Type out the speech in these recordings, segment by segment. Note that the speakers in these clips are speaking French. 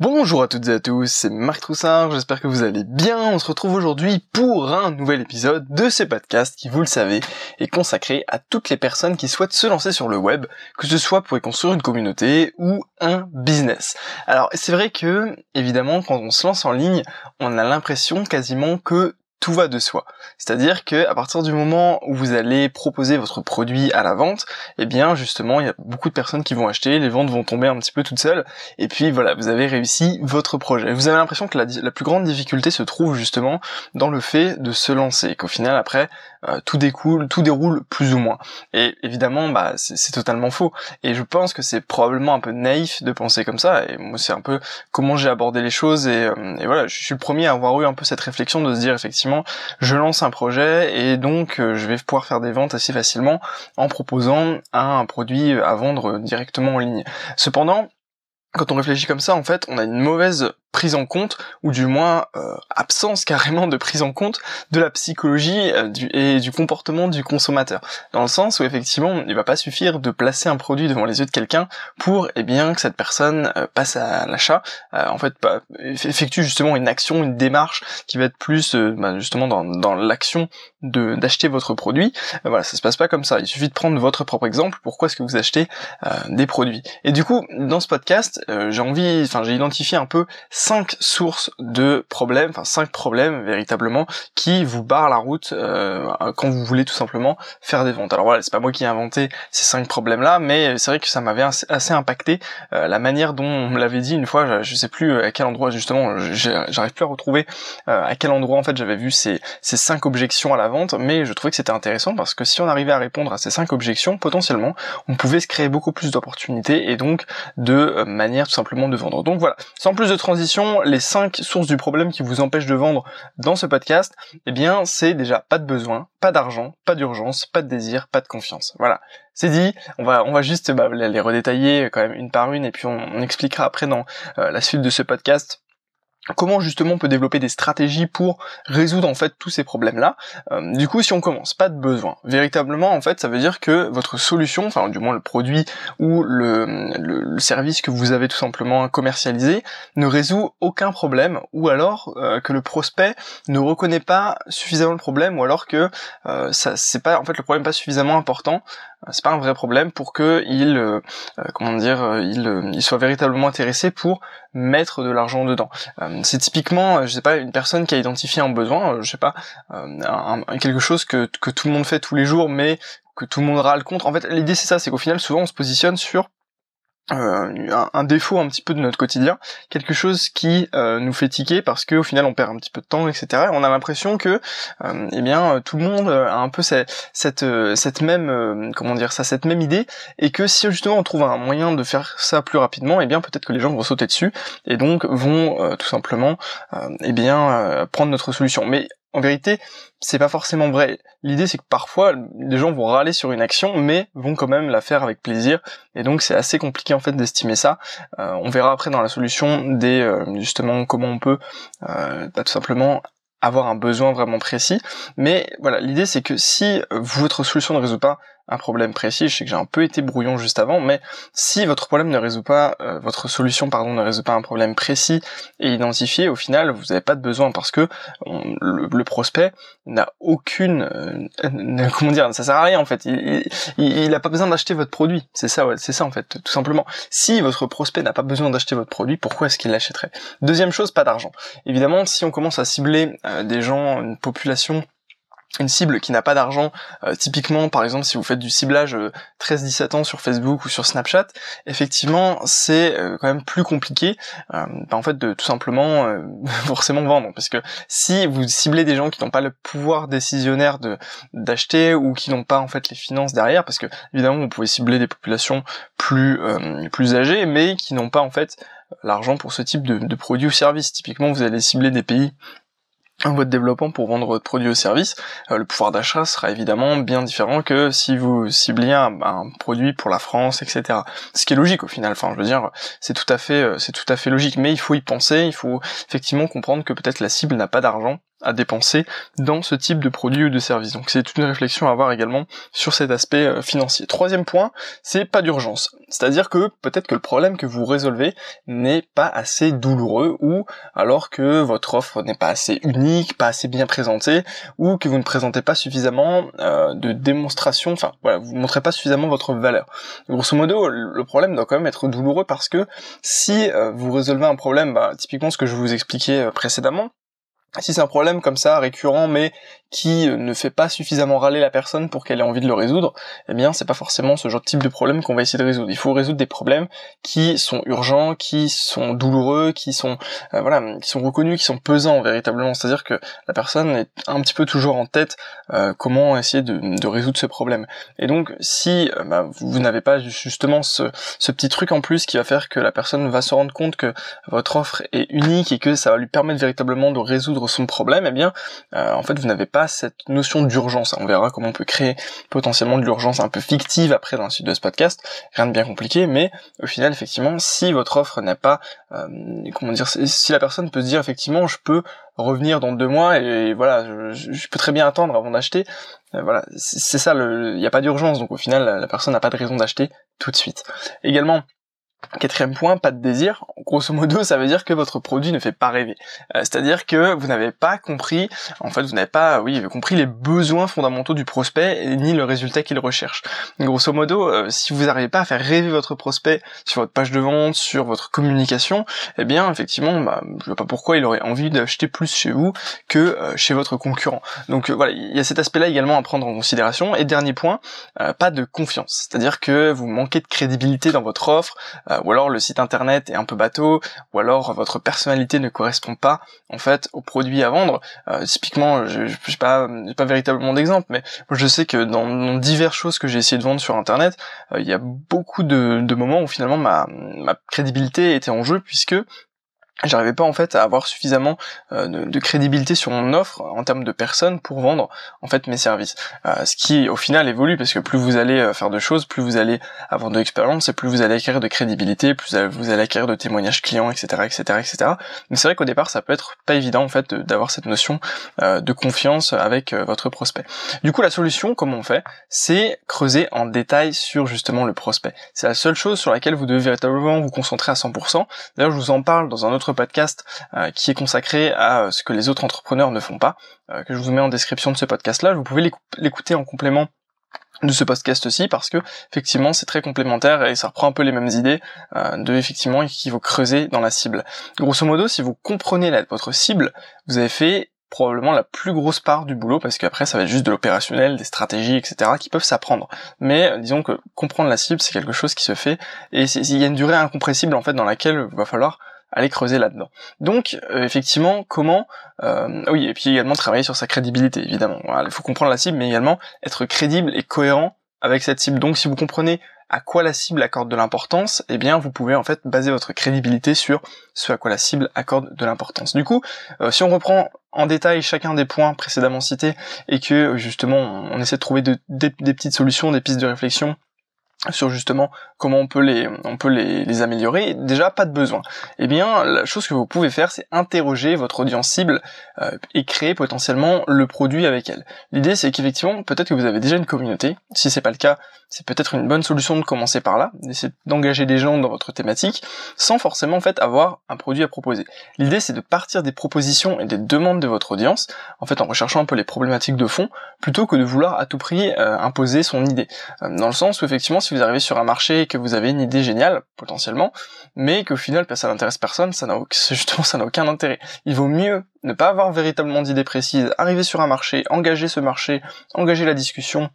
Bonjour à toutes et à tous, c'est Marc Troussard, j'espère que vous allez bien. On se retrouve aujourd'hui pour un nouvel épisode de ce podcast qui, vous le savez, est consacré à toutes les personnes qui souhaitent se lancer sur le web, que ce soit pour y construire une communauté ou un business. Alors, c'est vrai que, évidemment, quand on se lance en ligne, on a l'impression quasiment que tout va de soi. C'est-à-dire que à partir du moment où vous allez proposer votre produit à la vente, eh bien justement il y a beaucoup de personnes qui vont acheter, les ventes vont tomber un petit peu toutes seules, et puis voilà, vous avez réussi votre projet. Vous avez l'impression que la, la, plus grande difficulté se trouve justement dans le fait de se lancer, qu'au final après euh, tout découle, tout déroule plus ou moins. Et évidemment, bah c'est totalement faux. Et je pense que c'est probablement un peu naïf de penser comme ça. Et moi c'est un peu comment j'ai abordé les choses. Et, euh, voilà, je suis le premier à avoir eu un peu cette réflexion de se dire effectivement je lance un projet et donc euh, je vais pouvoir faire des ventes assez facilement en proposant un produit à vendre directement en ligne. Cependant, quand on réfléchit comme ça, en fait, on a une mauvaise prise en compte, ou du moins euh, absence carrément de prise en compte de la psychologie euh, du, et du comportement du consommateur. Dans le sens où effectivement, il va pas suffire de placer un produit devant les yeux de quelqu'un pour eh bien que cette personne euh, passe à l'achat, en fait bah, effectue justement une action, une démarche qui va être plus bah, justement dans, dans l'action de d'acheter votre produit. voilà, ça se passe pas comme ça. Il suffit de prendre votre propre exemple. Pourquoi est-ce que vous achetez des produits? Et du coup, dans ce podcast, j'ai envie, enfin j'ai identifié un peu cinq sources de problèmes, enfin cinq problèmes véritablement qui vous barrent la route euh, quand vous voulez tout simplement faire des ventes. Alors voilà, c'est pas moi qui ai inventé ces cinq problèmes-là, mais c'est vrai que ça m'avait assez, impacté euh, la manière dont on me l'avait dit une fois. Je, sais plus à quel endroit justement, j'arrive plus à retrouver euh, à quel endroit en fait j'avais vu ces, ces cinq objections à la vente, mais je trouvais que c'était intéressant parce que si on arrivait à répondre à ces cinq objections, potentiellement, on pouvait se créer beaucoup plus d'opportunités et donc de manière tout simplement de vendre. Donc voilà, sans plus de transition les cinq sources du problème qui vous empêchent de vendre dans ce podcast, eh bien, c'est déjà pas de besoin, pas d'argent, pas d'urgence, pas de désir, pas de confiance. Voilà. C'est dit, on va, on va juste bah, les redétailler quand même une par une et puis on, expliquera après dans euh, la suite de ce podcast comment justement on peut développer des stratégies pour résoudre en fait tous ces problèmes là euh, du coup si on commence pas de besoin. Véritablement en fait ça veut dire que votre solution enfin du moins le produit ou le, service que vous avez tout simplement commercialisé ne résout aucun problème ou alors euh, que le prospect ne reconnaît pas suffisamment le problème ou alors que euh, ça c'est pas en fait le problème pas suffisamment important c'est pas un vrai problème pour que il euh, euh, comment dire euh, il, il soit véritablement intéressé pour mettre de l'argent dedans. C'est typiquement je sais pas une personne qui a identifié un besoin je sais pas quelque chose que, que tout le monde fait tous les jours mais que tout le monde râle contre. En fait l'idée c'est ça c'est qu'au final souvent on se positionne sur euh, un, défaut un petit peu de notre quotidien, quelque chose qui euh, nous fait tiquer parce qu'au final on perd un petit peu de temps, etc. on a l'impression que, euh, eh bien, tout le monde a un peu cette, cette, cette même, comment dire ça, cette même idée, et que si justement on trouve un moyen de faire ça plus rapidement, eh bien peut-être que les gens vont sauter dessus et donc vont tout simplement, eh bien, prendre notre solution. Mais en vérité, c'est pas forcément vrai. L'idée c'est que parfois les gens vont râler sur une action, mais vont quand même la faire avec plaisir. Et donc c'est assez compliqué en fait d'estimer ça. Euh, on verra après dans la solution des euh, justement comment on peut euh, bah, tout simplement avoir un besoin vraiment précis. Mais voilà, l'idée c'est que si votre solution ne résout pas un problème précis. Je sais que j'ai un peu été brouillon juste avant, mais si votre problème ne résout pas, euh, votre solution pardon ne résout pas un problème précis et identifié, au final vous n'avez pas de besoin parce que le, prospect n'a aucune, euh, comment dire, ça sert à rien en fait. Il, il, a pas besoin d'acheter votre produit. C'est ça, ouais, c'est ça en fait, tout simplement. Si votre prospect n'a pas besoin d'acheter votre produit, pourquoi est-ce qu'il l'achèterait? Deuxième chose, pas d'argent. Évidemment, si on commence à cibler euh, des gens, une population une cible qui n'a pas d'argent, euh, typiquement par exemple si vous faites du ciblage 13-17 euh, ans sur Facebook ou sur Snapchat, effectivement c'est euh, quand même plus compliqué bah, en fait de tout simplement forcément vendre parce que si vous ciblez des gens qui n'ont pas le pouvoir décisionnaire de d'acheter ou qui n'ont pas en fait les finances derrière parce que évidemment vous pouvez cibler des populations plus plus âgées mais qui n'ont pas en fait l'argent pour ce type de, de produits ou services. Typiquement vous allez cibler des pays votre développement pour vendre votre produit ou service, euh, le pouvoir d'achat sera évidemment bien différent que si vous cibliez un, produit pour la France, etc. Ce qui est logique au final. Enfin, je veux dire, c'est tout à fait, euh, c'est tout à fait logique. Mais il faut y penser. Il faut effectivement comprendre que peut-être la cible n'a pas d'argent à dépenser dans ce type de produit ou de service. Donc c'est toute une réflexion à avoir également sur cet aspect euh, financier. Troisième point, c'est pas d'urgence. C'est-à-dire que peut-être que le problème que vous résolvez n'est pas assez douloureux ou alors que votre offre n'est pas assez unique, pas assez bien présentée ou que vous ne présentez pas suffisamment euh, de démonstration, enfin voilà, vous ne montrez pas suffisamment votre valeur. Grosso modo, le problème doit quand même être douloureux parce que si euh, vous résolvez un problème, bah, typiquement ce que je vous expliquais précédemment, si c'est un problème comme ça récurrent mais qui euh, ne fait pas suffisamment râler la personne pour qu'elle ait envie de le résoudre, eh bien c'est pas forcément ce genre de type de problème qu'on va essayer de résoudre. Il faut résoudre des problèmes qui sont urgents, qui sont douloureux, qui sont euh, voilà, qui sont reconnus, qui sont pesants véritablement. C'est-à-dire que la personne est un petit peu toujours en tête euh, comment essayer de, résoudre ce problème. Et donc si bah, vous n'avez pas justement ce, ce petit truc en plus qui va faire que la personne va se rendre compte que votre offre est unique et que ça va lui permettre véritablement de résoudre son problème, eh bien en fait vous n'avez pas cette notion d'urgence. On verra comment on peut créer potentiellement de l'urgence un peu fictive après dans la suite de ce podcast. Rien de bien compliqué, mais au final, effectivement, si votre offre n'a pas, euh, comment dire, si la personne peut se dire effectivement, je peux revenir dans deux mois et, voilà, je, peux très bien attendre avant d'acheter. Euh, voilà, c'est ça, il n'y a pas d'urgence, donc au final, la personne n'a pas de raison d'acheter tout de suite. Également, Quatrième point, pas de désir. Grosso modo, ça veut dire que votre produit ne fait pas rêver. Euh, c'est-à-dire que vous n'avez pas compris, en fait, vous n'avez pas, oui, compris les besoins fondamentaux du prospect ni le résultat qu'il recherche. Grosso modo, euh, si vous n'arrivez pas à faire rêver votre prospect sur votre page de vente, sur votre communication, eh bien, effectivement, bah, je vois pas pourquoi il aurait envie d'acheter plus chez vous que euh, chez votre concurrent. Donc voilà, il y a cet aspect-là également à prendre en considération. Et dernier point, pas de confiance. C'est-à-dire que vous manquez de crédibilité dans votre offre ou alors le site internet est un peu bateau, ou alors votre personnalité ne correspond pas en fait au produit à vendre. Euh, typiquement, je n'ai pas, pas véritablement d'exemple, mais je sais que dans, diverses choses que j'ai essayé de vendre sur internet, euh, il y a beaucoup de, de moments où finalement ma, ma crédibilité était en jeu puisque j'arrivais pas en fait à avoir suffisamment euh, de, crédibilité sur mon offre en termes de personnes pour vendre en fait mes services. Euh, ce qui au final évolue parce que plus vous allez euh, faire de choses, plus vous allez avoir de l'expérience et plus vous allez acquérir de crédibilité, plus vous allez acquérir de témoignages clients, etc., etc., etc. Mais c'est vrai qu'au départ ça peut être pas évident en fait d'avoir cette notion de confiance avec votre prospect. Du coup la solution, comment on fait, c'est creuser en détail sur justement le prospect. C'est la seule chose sur laquelle vous devez véritablement vous concentrer à 100%. D'ailleurs je vous en parle dans un autre podcast euh, qui est consacré à euh, ce que les autres entrepreneurs ne font pas, euh, que je vous mets en description de ce podcast-là. Vous pouvez l'écouter en complément de ce podcast aussi parce que effectivement c'est très complémentaire et ça reprend un peu les mêmes idées de effectivement qu'il faut creuser dans la cible. Grosso modo, si vous comprenez votre cible, vous avez fait probablement la plus grosse part du boulot parce qu'après ça va être juste de l'opérationnel, des stratégies, etc. qui peuvent s'apprendre. Mais disons que comprendre la cible c'est quelque chose qui se fait et il y a une durée incompressible en fait dans laquelle il va falloir aller creuser là-dedans. Donc euh, effectivement, comment euh, oui, et puis également travailler sur sa crédibilité, évidemment. il faut comprendre la cible, mais également être crédible et cohérent avec cette cible. Donc si vous comprenez à quoi la cible accorde de l'importance, eh bien vous pouvez en fait baser votre crédibilité sur ce à quoi la cible accorde de l'importance. Du coup, euh, si on reprend en détail chacun des points précédemment cités et que justement on essaie de trouver des petites solutions, des pistes de réflexion sur justement comment on peut les améliorer. Déjà pas de besoin. Eh bien la chose que vous pouvez faire c'est interroger votre audience cible euh, et créer potentiellement le produit avec elle. L'idée c'est qu'effectivement peut-être que vous avez déjà une communauté. Si c'est pas le cas c'est peut-être une bonne solution de commencer par là d'essayer d'engager des gens dans votre thématique sans forcément en fait avoir un produit à proposer. L'idée c'est de partir des propositions et des demandes de votre audience en fait en recherchant un peu les problématiques de fond plutôt que de vouloir à tout prix euh, imposer son idée. Euh, dans le sens où effectivement si vous arrivez sur un marché et que vous avez une idée géniale, potentiellement, mais qu'au final, ça n'intéresse personne, ça n'a aucun intérêt. Il vaut mieux ne pas avoir véritablement d'idée précise, arriver sur un marché, engager ce marché, engager la discussion,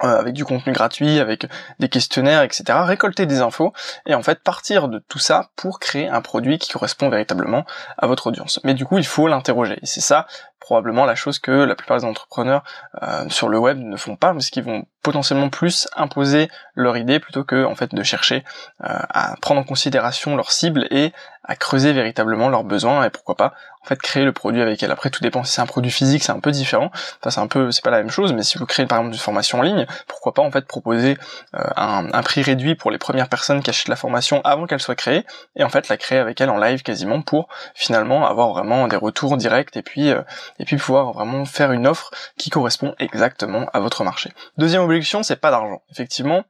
avec du contenu gratuit, avec des questionnaires, etc., récolter des infos, et en fait partir de tout ça pour créer un produit qui correspond véritablement à votre audience. Mais du coup, il faut l'interroger, c'est ça probablement la chose que la plupart des entrepreneurs euh, sur le web ne font pas, parce qu'ils vont potentiellement plus imposer leur idée plutôt que en fait de chercher euh, à prendre en considération leur cible et à creuser véritablement leurs besoins et pourquoi pas en fait créer le produit avec elle. Après tout dépend si c'est un produit physique, c'est un peu différent. Enfin c'est un peu c'est pas la même chose, mais si vous créez par exemple une formation en ligne, pourquoi pas en fait proposer euh, un, prix réduit pour les premières personnes qui achètent la formation avant qu'elle soit créée et en fait la créer avec elle en live quasiment pour finalement avoir vraiment des retours directs et puis euh, et puis pouvoir vraiment faire une offre qui correspond exactement à votre marché. Deuxième objection, c'est pas d'argent. Effectivement,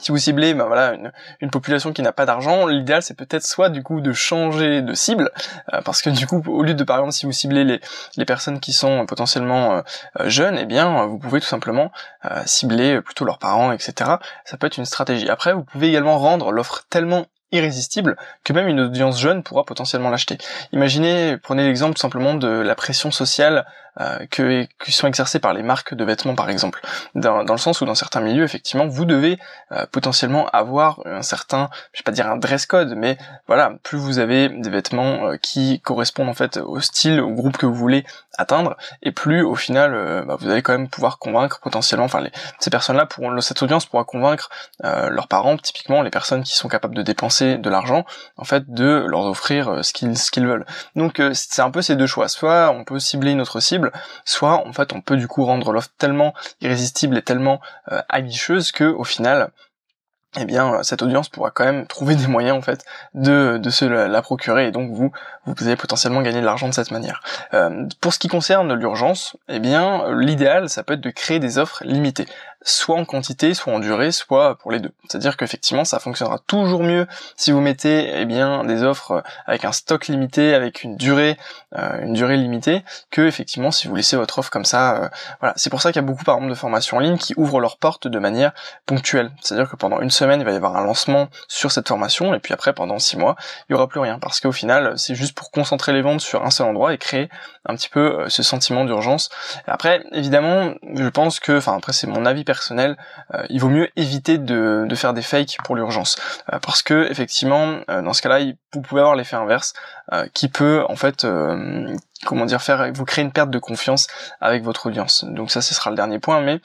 si vous ciblez ben voilà une, population qui n'a pas d'argent, l'idéal c'est peut-être soit du coup de changer de cible, euh, parce que du coup au lieu de par exemple si vous ciblez les, les personnes qui sont potentiellement euh, euh, jeunes, eh bien vous pouvez tout simplement cibler plutôt leurs parents, etc. Ça peut être une stratégie. Après vous pouvez également rendre l'offre tellement irrésistible que même une audience jeune pourra potentiellement l'acheter. Imaginez, prenez l'exemple simplement de la pression sociale euh, que, qui sont exercées par les marques de vêtements par exemple, dans, dans le sens où dans certains milieux effectivement vous devez euh, potentiellement avoir un certain, je vais pas dire un dress code, mais voilà, plus vous avez des vêtements euh, qui correspondent en fait au style, au groupe que vous voulez atteindre, et plus au final euh, bah, vous allez quand même pouvoir convaincre potentiellement, enfin les, ces personnes-là pourront, cette audience pourra convaincre leurs parents, typiquement les personnes qui sont capables de dépenser de l'argent, en fait de leur offrir ce qu'ils ce qu'ils veulent. Donc c'est un peu ces deux choix, soit on peut cibler une autre soit en fait on peut du coup rendre l'offre tellement irrésistible et tellement euh, que au final eh bien cette audience pourra quand même trouver des moyens en fait de, se la, procurer et donc vous vous allez potentiellement gagner de l'argent de cette manière. Euh, pour ce qui concerne l'urgence, eh bien l'idéal ça peut être de créer des offres limitées soit en quantité, soit en durée, soit pour les deux. C'est-à-dire qu'effectivement, ça fonctionnera toujours mieux si vous mettez eh bien des offres avec un stock limité, avec une durée, euh, une durée limitée, que effectivement si vous laissez votre offre comme ça. Euh, voilà, c'est pour ça qu'il y a beaucoup par exemple de formations en ligne qui ouvrent leurs portes de manière ponctuelle. C'est-à-dire que pendant une semaine, il va y avoir un lancement sur cette formation, et puis après pendant six mois, il y aura plus rien, parce qu'au final, c'est juste pour concentrer les ventes sur un seul endroit et créer un petit peu euh, ce sentiment d'urgence. Après, évidemment, je pense que, enfin après c'est mon avis personnel personnel, euh, il vaut mieux éviter de, faire des fakes pour l'urgence, euh, parce que effectivement, euh, dans ce cas-là, vous pouvez avoir l'effet inverse, qui peut en fait, comment dire, faire vous créer une perte de confiance avec votre audience. Donc ça, ce sera le dernier point, mais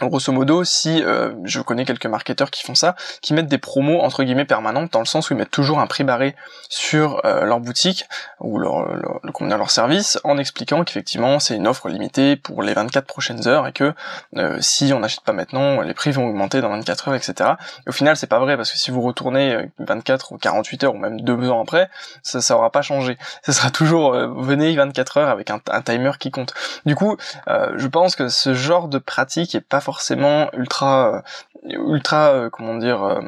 Grosso modo, si euh, je connais quelques marketeurs qui font ça, qui mettent des promos entre guillemets permanentes, dans le sens où ils mettent toujours un prix barré sur euh, leur boutique ou leur, leur, leur, leur service, en expliquant qu'effectivement c'est une offre limitée pour les 24 prochaines heures et que euh, si on n'achète pas maintenant, les prix vont augmenter dans 24 heures, etc. Et au final, c'est pas vrai parce que si vous retournez 24 ou 48 heures ou même deux ans après, ça, ça aura pas changé. Ça sera toujours venez 24 heures avec un, un, timer qui compte. Du coup, je pense que ce genre de pratique est pas forcément ultra euh, ultra euh, comment dire euh,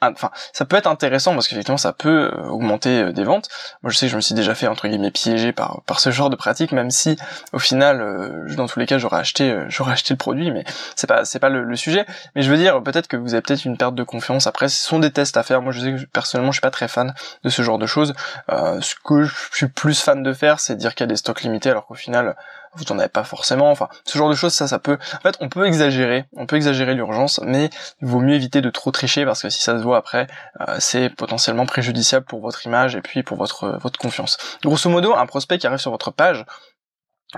enfin ça peut être intéressant parce qu'effectivement ça peut augmenter des ventes. Moi je sais que je me suis déjà fait entre guillemets piéger par par ce genre de pratique même si au final dans tous les cas j'aurais acheté j'aurais acheté le produit mais c'est pas c'est pas le, sujet. Mais je veux dire peut-être que vous avez peut-être une perte de confiance. Après ce sont des tests à faire. Moi je sais que personnellement je suis pas très fan de ce genre de choses. Ce que je suis plus fan de faire c'est dire qu'il y a des stocks limités alors qu'au final vous en avez pas forcément, enfin ce genre de choses ça ça peut en fait on peut exagérer, on peut exagérer l'urgence mais il vaut mieux éviter de trop tricher parce que si ça se voit après euh, c'est potentiellement préjudiciable pour votre image et puis pour votre votre confiance. Grosso modo, un prospect qui arrive sur votre page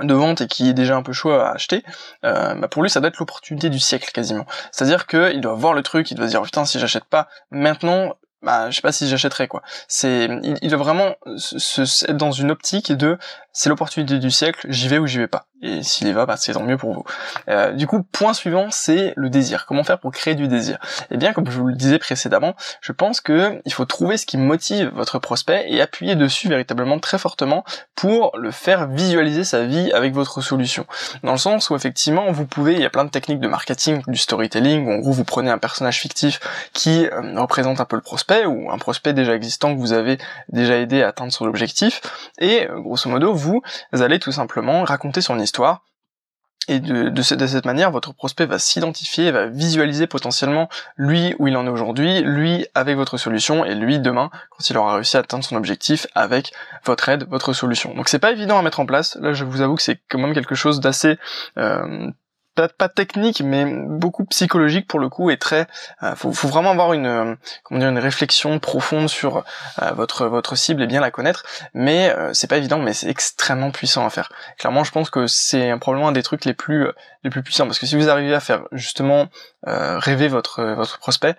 de vente et qui est déjà un peu chaud à acheter, euh, bah pour lui ça doit être l'opportunité du siècle quasiment. C'est-à-dire qu'il doit voir le truc, il doit se dire putain si j'achète pas maintenant, bah je sais pas si j'achèterais quoi. C'est il, doit vraiment se, être dans une optique de c'est l'opportunité du siècle, j'y vais ou j'y vais pas. Et s'il y va, bah c'est tant mieux pour vous. Euh, du coup, point suivant, c'est le désir. Comment faire pour créer du désir? Eh bien, comme je vous le disais précédemment, je pense que il faut trouver ce qui motive votre prospect et appuyer dessus véritablement très fortement pour le faire visualiser sa vie avec votre solution. Dans le sens où effectivement, vous pouvez, il y a plein de techniques de marketing, du storytelling, où en gros vous prenez un personnage fictif qui euh, représente un peu le prospect ou un prospect déjà existant que vous avez déjà aidé à atteindre son objectif, et euh, grosso modo vous allez tout simplement raconter son histoire et de, cette manière, votre prospect va s'identifier, va visualiser potentiellement lui où il en est aujourd'hui, lui avec votre solution, et lui demain quand il aura réussi à atteindre son objectif avec votre aide, votre solution. Donc c'est pas évident à mettre en place. Là, je vous avoue que c'est quand même quelque chose d'assez euh, pas, technique, mais beaucoup psychologique pour le coup, et très, euh, faut, vraiment avoir une, euh, comment dire, une réflexion profonde sur votre votre cible et bien la connaître. Mais c'est pas évident, mais c'est extrêmement puissant à faire. Clairement, je pense que c'est probablement un des trucs les plus les plus puissants, parce que si vous arrivez à faire justement rêver votre votre prospect,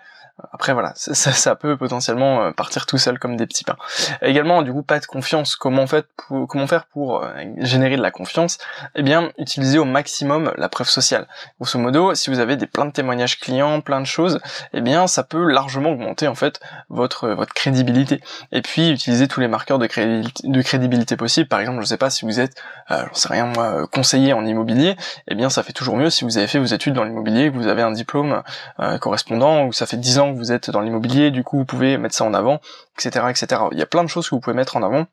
après voilà, ça, ça, peut potentiellement euh, partir tout seul comme des petits pains. Également, du coup, pas de confiance. Comment, fait pour, comment faire pour euh, générer de la confiance? Eh bien, utiliser au maximum la preuve sociale. Grosso modo, si vous avez des plein de témoignages clients, plein de choses, eh bien, ça peut largement augmenter en fait votre votre crédibilité. Et puis, utiliser tous les marqueurs de crédibilité, de possibles. Par exemple, je sais pas si vous êtes, euh, j'en sais rien moi, conseiller en immobilier, eh bien, ça fait toujours mieux si vous avez fait vos études dans l'immobilier, que vous avez un diplôme correspondant, ou ça fait 10 ans que vous êtes dans l'immobilier, du coup vous pouvez mettre ça en avant, etc., etc. Il y a plein de choses que vous pouvez mettre en avant.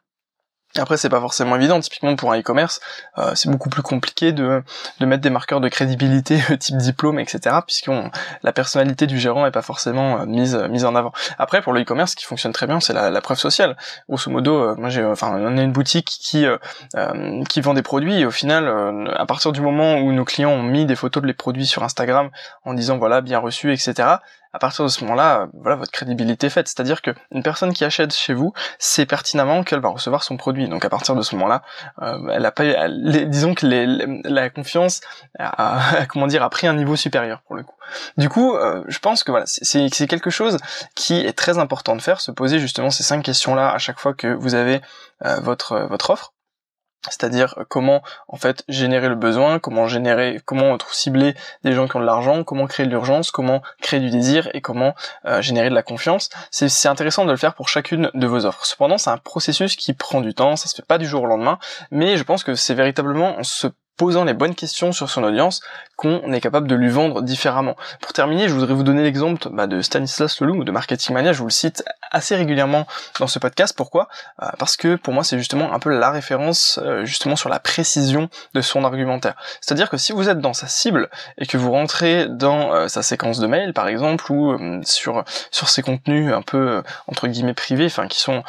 Après, c'est pas forcément évident. Typiquement pour un e-commerce, euh, c'est beaucoup plus compliqué de, de mettre des marqueurs de crédibilité type diplôme, etc. Puisque la personnalité du gérant est pas forcément euh, mise mise en avant. Après, pour le e-commerce, ce qui fonctionne très bien, c'est la, preuve sociale. Grosso modo, euh, moi j'ai, enfin, on a une boutique qui qui vend des produits et au final, à partir du moment où nos clients ont mis des photos de les produits sur Instagram en disant voilà bien reçu, etc à partir de ce moment-là, voilà, votre crédibilité est faite. C'est-à-dire que une personne qui achète chez vous, c'est pertinemment qu'elle va recevoir son produit. Donc à partir de ce moment-là, euh, elle a pas, disons que la confiance, a, comment dire, a pris un niveau supérieur pour le coup. Du coup, euh, je pense que voilà, c'est quelque chose qui est très important de faire, se poser justement ces cinq questions-là à chaque fois que vous avez euh, votre votre offre c'est-à-dire euh, comment en fait générer le besoin, comment générer, comment cibler des gens qui ont de l'argent, comment créer de l'urgence, comment créer du désir et comment euh, générer de la confiance. C'est intéressant de le faire pour chacune de vos offres. Cependant, c'est un processus qui prend du temps, ça se fait pas du jour au lendemain, mais je pense que c'est véritablement en se posant les bonnes questions sur son audience qu'on est capable de lui vendre différemment. Pour terminer, je voudrais vous donner l'exemple bah, de Stanislas Leloup ou de Marketing Mania, je vous le cite assez régulièrement dans ce podcast. Pourquoi? Euh, Parce que pour moi c'est justement un peu la référence euh, justement sur la précision de son argumentaire. C'est-à-dire que si vous êtes dans sa cible et que vous rentrez dans euh, sa séquence de mail par exemple ou sur sur ses contenus un peu entre guillemets privés, enfin qui sont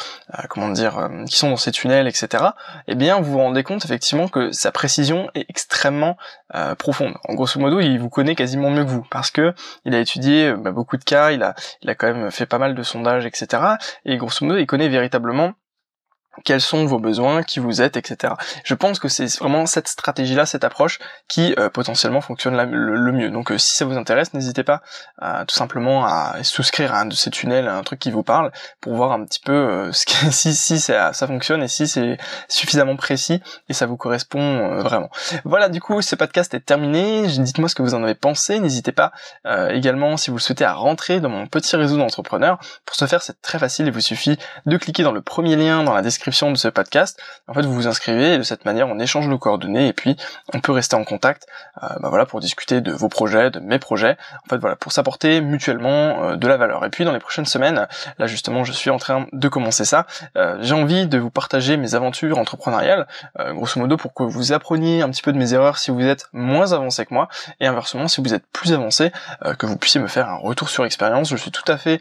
comment dire, qui sont dans ses tunnels, etc. Eh bien vous vous rendez compte effectivement que sa précision est extrêmement profonde. En grosso modo, il vous connaît quasiment mieux que vous parce que il a étudié bah, beaucoup de cas, il a il a quand même fait pas mal de sondages, etc. Et grosso modo, il connaît véritablement quels sont vos besoins, qui vous êtes, etc. Je pense que c'est vraiment cette stratégie-là, cette approche qui euh, potentiellement fonctionne le, mieux. Donc euh, si ça vous intéresse, n'hésitez pas tout simplement à souscrire à un de ces tunnels, à un truc qui vous parle, pour voir un petit peu euh, si, si ça, ça, fonctionne et si c'est suffisamment précis et ça vous correspond vraiment. Voilà, du coup, ce podcast est terminé. Dites-moi ce que vous en avez pensé. N'hésitez pas également, si vous le souhaitez, à rentrer dans mon petit réseau d'entrepreneurs. Pour ce faire, c'est très facile. Il vous suffit de cliquer dans le premier lien dans la description de ce podcast. En fait, vous vous inscrivez et de cette manière, on échange nos coordonnées et puis on peut rester en contact, euh, bah voilà, pour discuter de vos projets, de mes projets. En fait, voilà, pour s'apporter mutuellement euh, de la valeur. Et puis dans les prochaines semaines, là justement, je suis en train de commencer ça. Euh, j'ai envie de vous partager mes aventures entrepreneuriales, grosso modo, pour que vous appreniez un petit peu de mes erreurs si vous êtes moins avancé que moi, et inversement, si vous êtes plus avancé, que vous puissiez me faire un retour sur expérience. Je suis tout à fait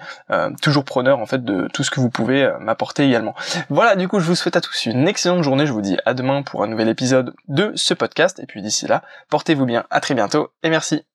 toujours preneur en fait de tout ce que vous pouvez m'apporter également. Voilà, du coup, je vous souhaite à tous une excellente journée. Je vous dis à demain pour un nouvel épisode de ce podcast. Et puis d'ici là, portez-vous bien. À très bientôt et merci.